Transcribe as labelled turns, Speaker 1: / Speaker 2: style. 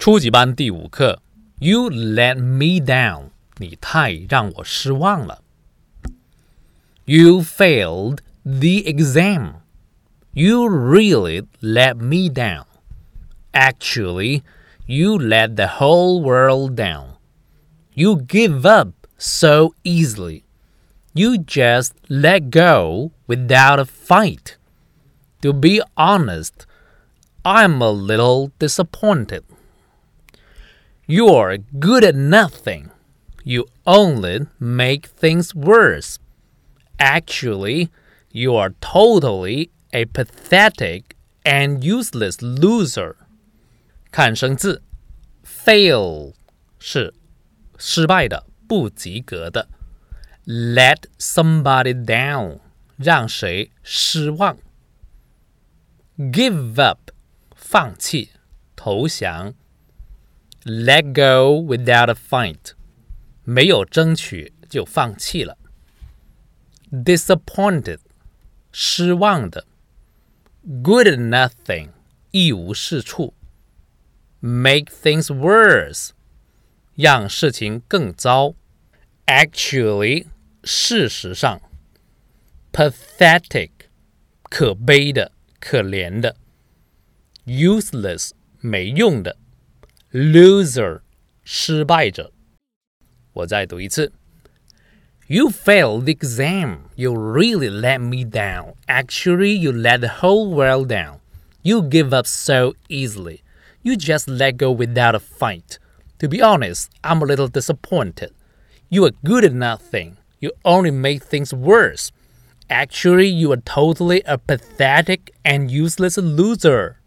Speaker 1: 初级班第五课，You let me down，你太让我失望了。You failed the exam. You really let me down. Actually, you let the whole world down. You give up so easily. You just let go without a fight. To be honest, I'm a little disappointed. You're good at nothing. You only make things worse. Actually, you are totally a pathetic and useless loser. 看生字，fail 是失败的、不及格的。Let somebody down 让谁失望。Give up 放弃、投降。 Let go without a fight 没有争取就放弃了。Disappointed 失望的。Good at nothing 一无是处。Make things worse 让事情更糟。Actually 事实上。Pathetic 可悲的。可怜的，useless 没用的 ，loser 失败者。我再读一次。You failed the exam. You really let me down. Actually, you let the whole world down. You give up so easily. You just let go without a fight. To be honest, I'm a little disappointed. You are good at nothing. You only make things worse. Actually, you are totally a pathetic and useless loser.